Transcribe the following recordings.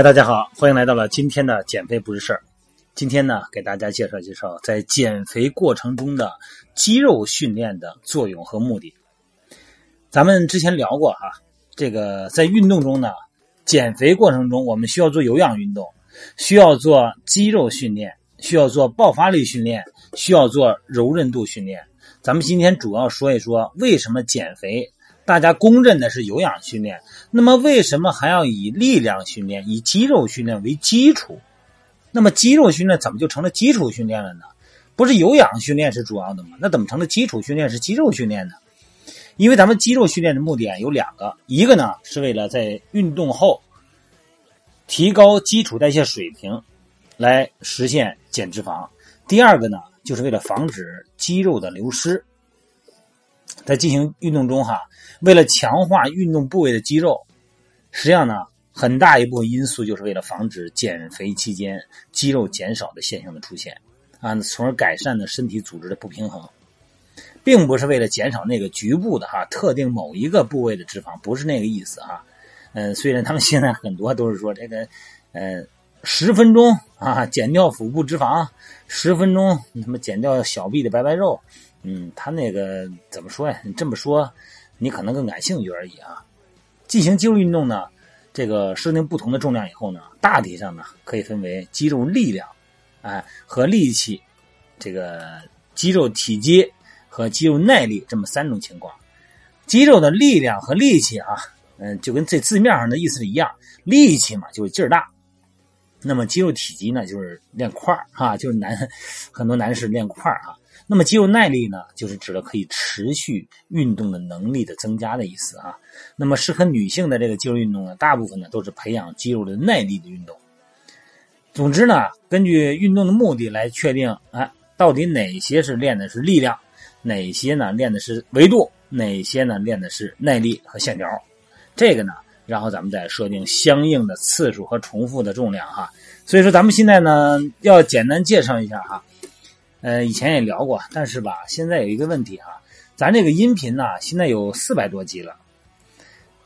嗨，大家好，欢迎来到了今天的减肥不是事儿。今天呢，给大家介绍介绍在减肥过程中的肌肉训练的作用和目的。咱们之前聊过哈，这个在运动中呢，减肥过程中我们需要做有氧运动，需要做肌肉训练，需要做爆发力训练，需要做柔韧度训练。咱们今天主要说一说为什么减肥。大家公认的是有氧训练，那么为什么还要以力量训练、以肌肉训练为基础？那么肌肉训练怎么就成了基础训练了呢？不是有氧训练是主要的吗？那怎么成了基础训练是肌肉训练呢？因为咱们肌肉训练的目的啊有两个，一个呢是为了在运动后提高基础代谢水平，来实现减脂肪；第二个呢就是为了防止肌肉的流失。在进行运动中，哈，为了强化运动部位的肌肉，实际上呢，很大一部分因素就是为了防止减肥期间肌肉减少的现象的出现，啊，从而改善呢身体组织的不平衡，并不是为了减少那个局部的哈特定某一个部位的脂肪，不是那个意思哈。嗯，虽然他们现在很多都是说这个，呃，十分钟啊减掉腹部脂肪，十分钟什么减掉小臂的白白肉。嗯，他那个怎么说呀？你这么说，你可能更感兴趣而已啊。进行肌肉运动呢，这个设定不同的重量以后呢，大体上呢可以分为肌肉力量，哎和力气，这个肌肉体积和肌肉耐力这么三种情况。肌肉的力量和力气啊，嗯，就跟这字面上的意思是一样，力气嘛就是劲儿大。那么肌肉体积呢就是练块儿哈，就是男 很多男士练块儿啊。那么肌肉耐力呢，就是指的可以持续运动的能力的增加的意思啊。那么适合女性的这个肌肉运动呢，大部分呢都是培养肌肉的耐力的运动。总之呢，根据运动的目的来确定，哎，到底哪些是练的是力量，哪些呢练的是维度，哪些呢练的是耐力和线条。这个呢，然后咱们再设定相应的次数和重复的重量哈。所以说，咱们现在呢要简单介绍一下哈。呃，以前也聊过，但是吧，现在有一个问题哈，咱这个音频呢，现在有四百多集了。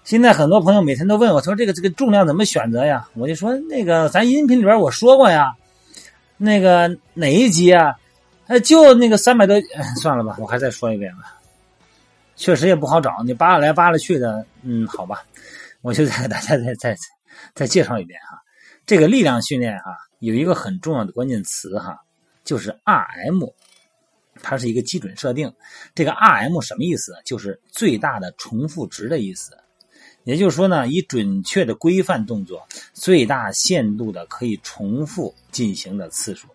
现在很多朋友每天都问我，说这个这个重量怎么选择呀？我就说那个咱音频里边我说过呀，那个哪一集啊？哎，就那个三百多，算了吧，我还再说一遍吧。确实也不好找，你扒拉来扒拉去的，嗯，好吧，我就再给大家再再再介绍一遍哈。这个力量训练哈，有一个很重要的关键词哈。就是 RM，它是一个基准设定。这个 RM 什么意思？就是最大的重复值的意思。也就是说呢，以准确的规范动作，最大限度的可以重复进行的次数。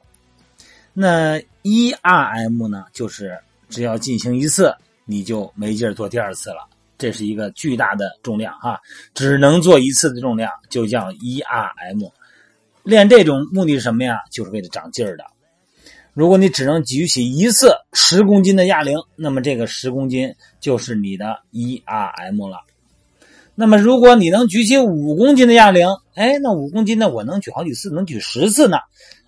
那一 RM 呢，就是只要进行一次，你就没劲儿做第二次了。这是一个巨大的重量哈，只能做一次的重量就叫一 RM。练这种目的是什么呀？就是为了长劲儿的。如果你只能举起一次十公斤的哑铃，那么这个十公斤就是你的 ERM 了。那么如果你能举起五公斤的哑铃，哎，那五公斤呢，我能举好几次，能举十次呢。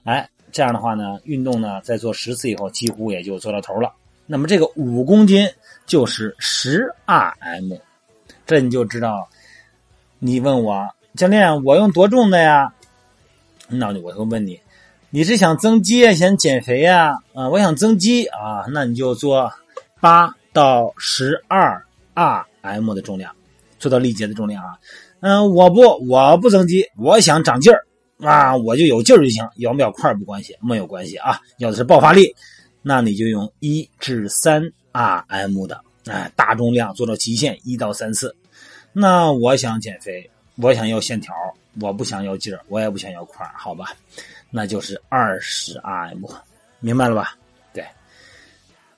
哎，这样的话呢，运动呢，在做十次以后，几乎也就做到头了。那么这个五公斤就是十 RM，这你就知道。你问我教练，我用多重的呀？那我就问你。你是想增肌啊想减肥呀？啊，我想增肌啊，那你就做八到十二 RM 的重量，做到力竭的重量啊。嗯，我不，我不增肌，我想长劲儿啊，我就有劲儿就行，要不要块不关系，没有关系啊。要的是爆发力，那你就用一至三 RM 的，哎，大重量做到极限一到三次。那我想减肥，我想要线条，我不想要劲儿，我也不想要块好吧？那就是二十 RM，明白了吧？对，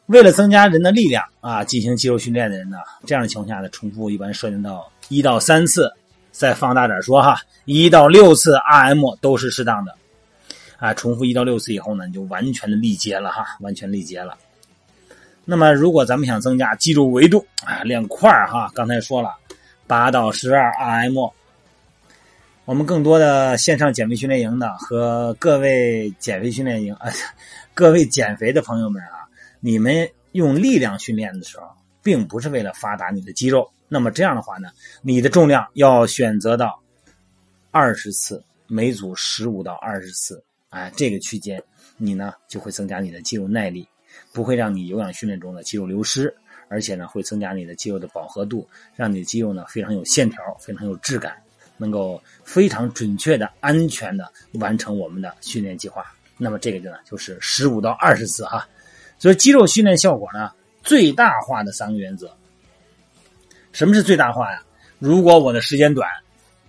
为了增加人的力量啊，进行肌肉训练的人呢，这样的情况下呢，重复一般设定到一到三次，再放大点说哈，一到六次 RM 都是适当的。啊，重复一到六次以后呢，你就完全的力竭了哈，完全力竭了。那么，如果咱们想增加肌肉维度啊，练块哈，刚才说了八到十二 RM。我们更多的线上减肥训练营的和各位减肥训练营啊，各位减肥的朋友们啊，你们用力量训练的时候，并不是为了发达你的肌肉。那么这样的话呢，你的重量要选择到二十次每组十五到二十次，哎，这个区间你呢就会增加你的肌肉耐力，不会让你有氧训练中的肌肉流失，而且呢会增加你的肌肉的饱和度，让你的肌肉呢非常有线条，非常有质感，能够非常准确的、安全的完成我们的训练计划。那么这个呢就是十五到二十次哈，所以肌肉训练效果呢最大化的三个原则。什么是最大化呀？如果我的时间短。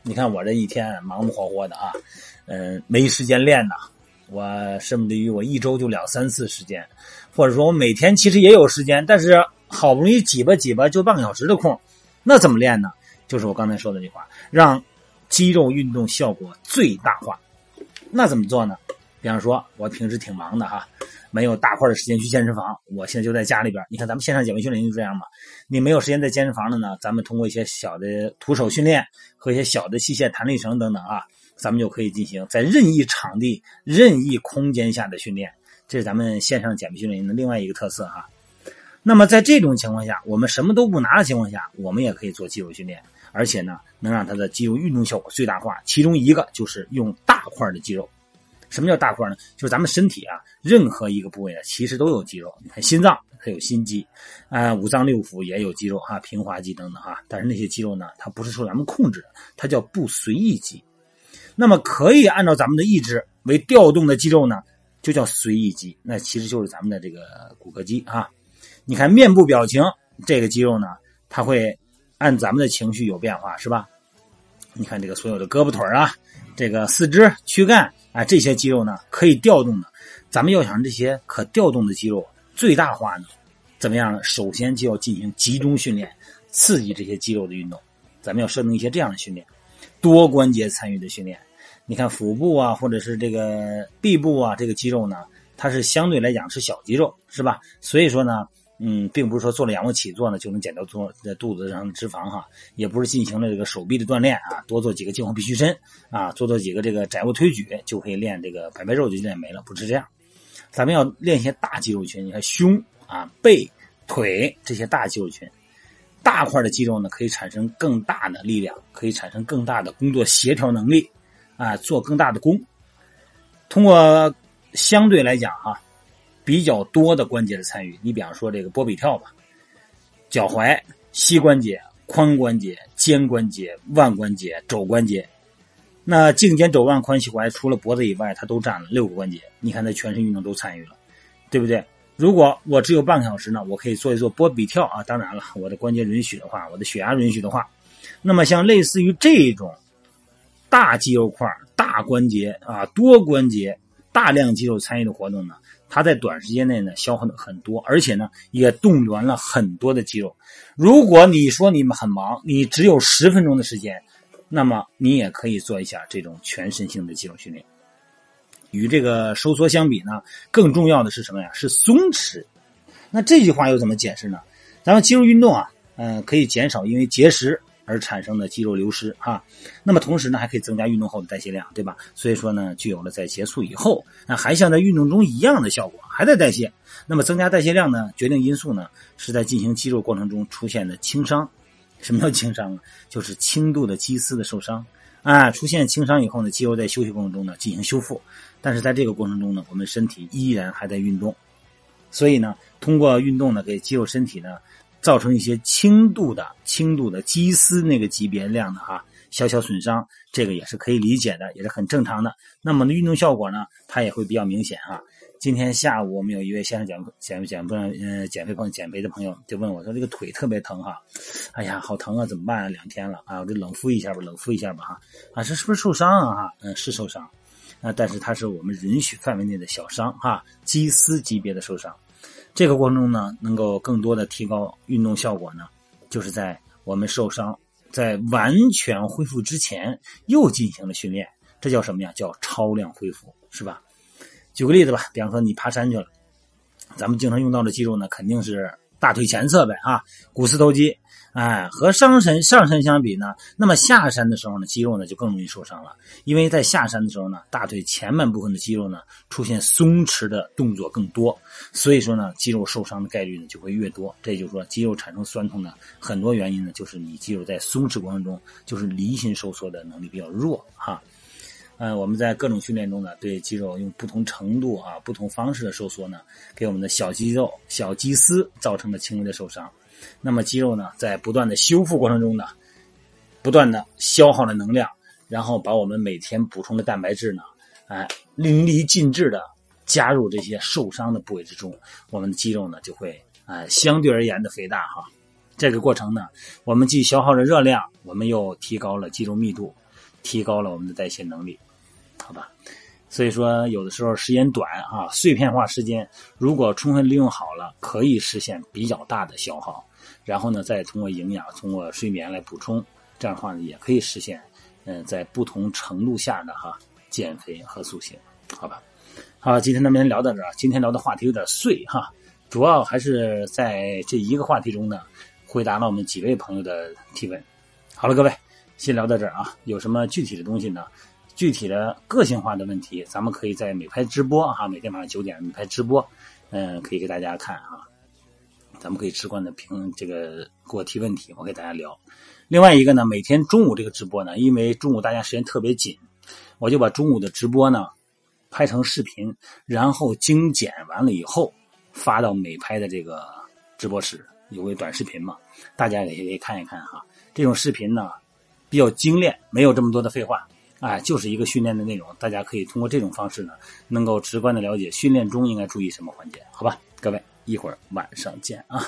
你看我这一天忙忙活活的啊，嗯，没时间练呐。我甚至于我一周就两三次时间，或者说我每天其实也有时间，但是好不容易挤吧挤吧就半个小时的空，那怎么练呢？就是我刚才说的那句话，让肌肉运动效果最大化。那怎么做呢？比方说，我平时挺忙的哈。没有大块的时间去健身房，我现在就在家里边。你看咱们线上减肥训练就这样嘛。你没有时间在健身房的呢，咱们通过一些小的徒手训练和一些小的器械、弹力绳等等啊，咱们就可以进行在任意场地、任意空间下的训练。这是咱们线上减肥训练的另外一个特色哈。那么在这种情况下，我们什么都不拿的情况下，我们也可以做肌肉训练，而且呢，能让它的肌肉运动效果最大化。其中一个就是用大块的肌肉。什么叫大块呢？就是咱们身体啊，任何一个部位啊，其实都有肌肉。你看心脏它有心肌，啊，五脏六腑也有肌肉啊，平滑肌等等哈。但是那些肌肉呢，它不是受咱们控制的，它叫不随意肌。那么可以按照咱们的意志为调动的肌肉呢，就叫随意肌。那其实就是咱们的这个骨骼肌啊。你看面部表情这个肌肉呢，它会按咱们的情绪有变化，是吧？你看这个所有的胳膊腿啊，这个四肢、躯干。啊，这些肌肉呢可以调动的，咱们要想这些可调动的肌肉最大化呢，怎么样呢？首先就要进行集中训练，刺激这些肌肉的运动。咱们要设定一些这样的训练，多关节参与的训练。你看腹部啊，或者是这个臂部啊，这个肌肉呢，它是相对来讲是小肌肉，是吧？所以说呢。嗯，并不是说做了仰卧起坐呢就能减掉做在肚子上的脂肪哈，也不是进行了这个手臂的锻炼啊，多做几个静卧必须伸啊，做做几个这个窄卧推举就可以练这个白白肉就练没了，不是这样。咱们要练一些大肌肉群，你看胸啊、背、腿这些大肌肉群，大块的肌肉呢可以产生更大的力量，可以产生更大的工作协调能力啊，做更大的功。通过相对来讲哈。比较多的关节的参与，你比方说这个波比跳吧，脚踝、膝关节、髋关节、肩关节、腕关节、肘关节，那颈肩肘腕髋膝踝除了脖子以外，它都占了六个关节。你看，它全身运动都参与了，对不对？如果我只有半个小时呢，我可以做一做波比跳啊。当然了，我的关节允许的话，我的血压允许的话，那么像类似于这种大肌肉块、大关节啊、多关节、大量肌肉参与的活动呢？它在短时间内呢消耗的很多，而且呢也动员了很多的肌肉。如果你说你们很忙，你只有十分钟的时间，那么你也可以做一下这种全身性的肌肉训练。与这个收缩相比呢，更重要的是什么呀？是松弛。那这句话又怎么解释呢？咱们肌肉运动啊，嗯，可以减少因为节食。而产生的肌肉流失哈，那么同时呢，还可以增加运动后的代谢量，对吧？所以说呢，具有了在结束以后，那还像在运动中一样的效果，还在代谢。那么增加代谢量呢，决定因素呢，是在进行肌肉过程中出现的轻伤。什么叫轻伤啊？就是轻度的肌丝的受伤啊。出现轻伤以后呢，肌肉在休息过程中呢进行修复，但是在这个过程中呢，我们身体依然还在运动，所以呢，通过运动呢，给肌肉身体呢。造成一些轻度的、轻度的肌丝那个级别量的哈小小损伤，这个也是可以理解的，也是很正常的。那么呢，运动效果呢，它也会比较明显哈。今天下午我们有一位先生减减减不嗯减肥朋友减肥的朋友就问我说：“这个腿特别疼哈，哎呀，好疼啊，怎么办啊？两天了啊，我这冷敷一下吧，冷敷一下吧哈。啊，这是不是受伤啊？哈，嗯，是受伤，啊，但是它是我们允许范围内的小伤哈，肌丝级别的受伤。”这个过程中呢，能够更多的提高运动效果呢，就是在我们受伤在完全恢复之前又进行了训练，这叫什么呀？叫超量恢复，是吧？举个例子吧，比方说你爬山去了，咱们经常用到的肌肉呢，肯定是大腿前侧呗啊，股四头肌。哎，和上山上山相比呢，那么下山的时候呢，肌肉呢就更容易受伤了，因为在下山的时候呢，大腿前半部分的肌肉呢出现松弛的动作更多，所以说呢，肌肉受伤的概率呢就会越多。这就是说，肌肉产生酸痛呢很多原因呢，就是你肌肉在松弛过程中就是离心收缩的能力比较弱哈。嗯，我们在各种训练中呢，对肌肉用不同程度啊、不同方式的收缩呢，给我们的小肌肉、小肌丝造成了轻微的受伤。那么肌肉呢，在不断的修复过程中呢，不断的消耗了能量，然后把我们每天补充的蛋白质呢，哎，淋漓尽致的加入这些受伤的部位之中，我们的肌肉呢就会哎相对而言的肥大哈。这个过程呢，我们既消耗了热量，我们又提高了肌肉密度，提高了我们的代谢能力。好吧，所以说有的时候时间短啊，碎片化时间如果充分利用好了，可以实现比较大的消耗，然后呢，再通过营养、通过睡眠来补充，这样的话呢，也可以实现嗯，在不同程度下的哈减肥和塑形，好吧。好，今天咱们聊到这儿，今天聊的话题有点碎哈，主要还是在这一个话题中呢，回答了我们几位朋友的提问。好了，各位，先聊到这儿啊，有什么具体的东西呢？具体的个性化的问题，咱们可以在美拍直播哈，每天晚上九点美拍直播，嗯，可以给大家看啊。咱们可以直观的评这个给我提问题，我给大家聊。另外一个呢，每天中午这个直播呢，因为中午大家时间特别紧，我就把中午的直播呢拍成视频，然后精简完了以后发到美拍的这个直播室，有个短视频嘛，大家也可以看一看哈。这种视频呢比较精炼，没有这么多的废话。哎，就是一个训练的内容，大家可以通过这种方式呢，能够直观的了解训练中应该注意什么环节，好吧？各位，一会儿晚上见啊。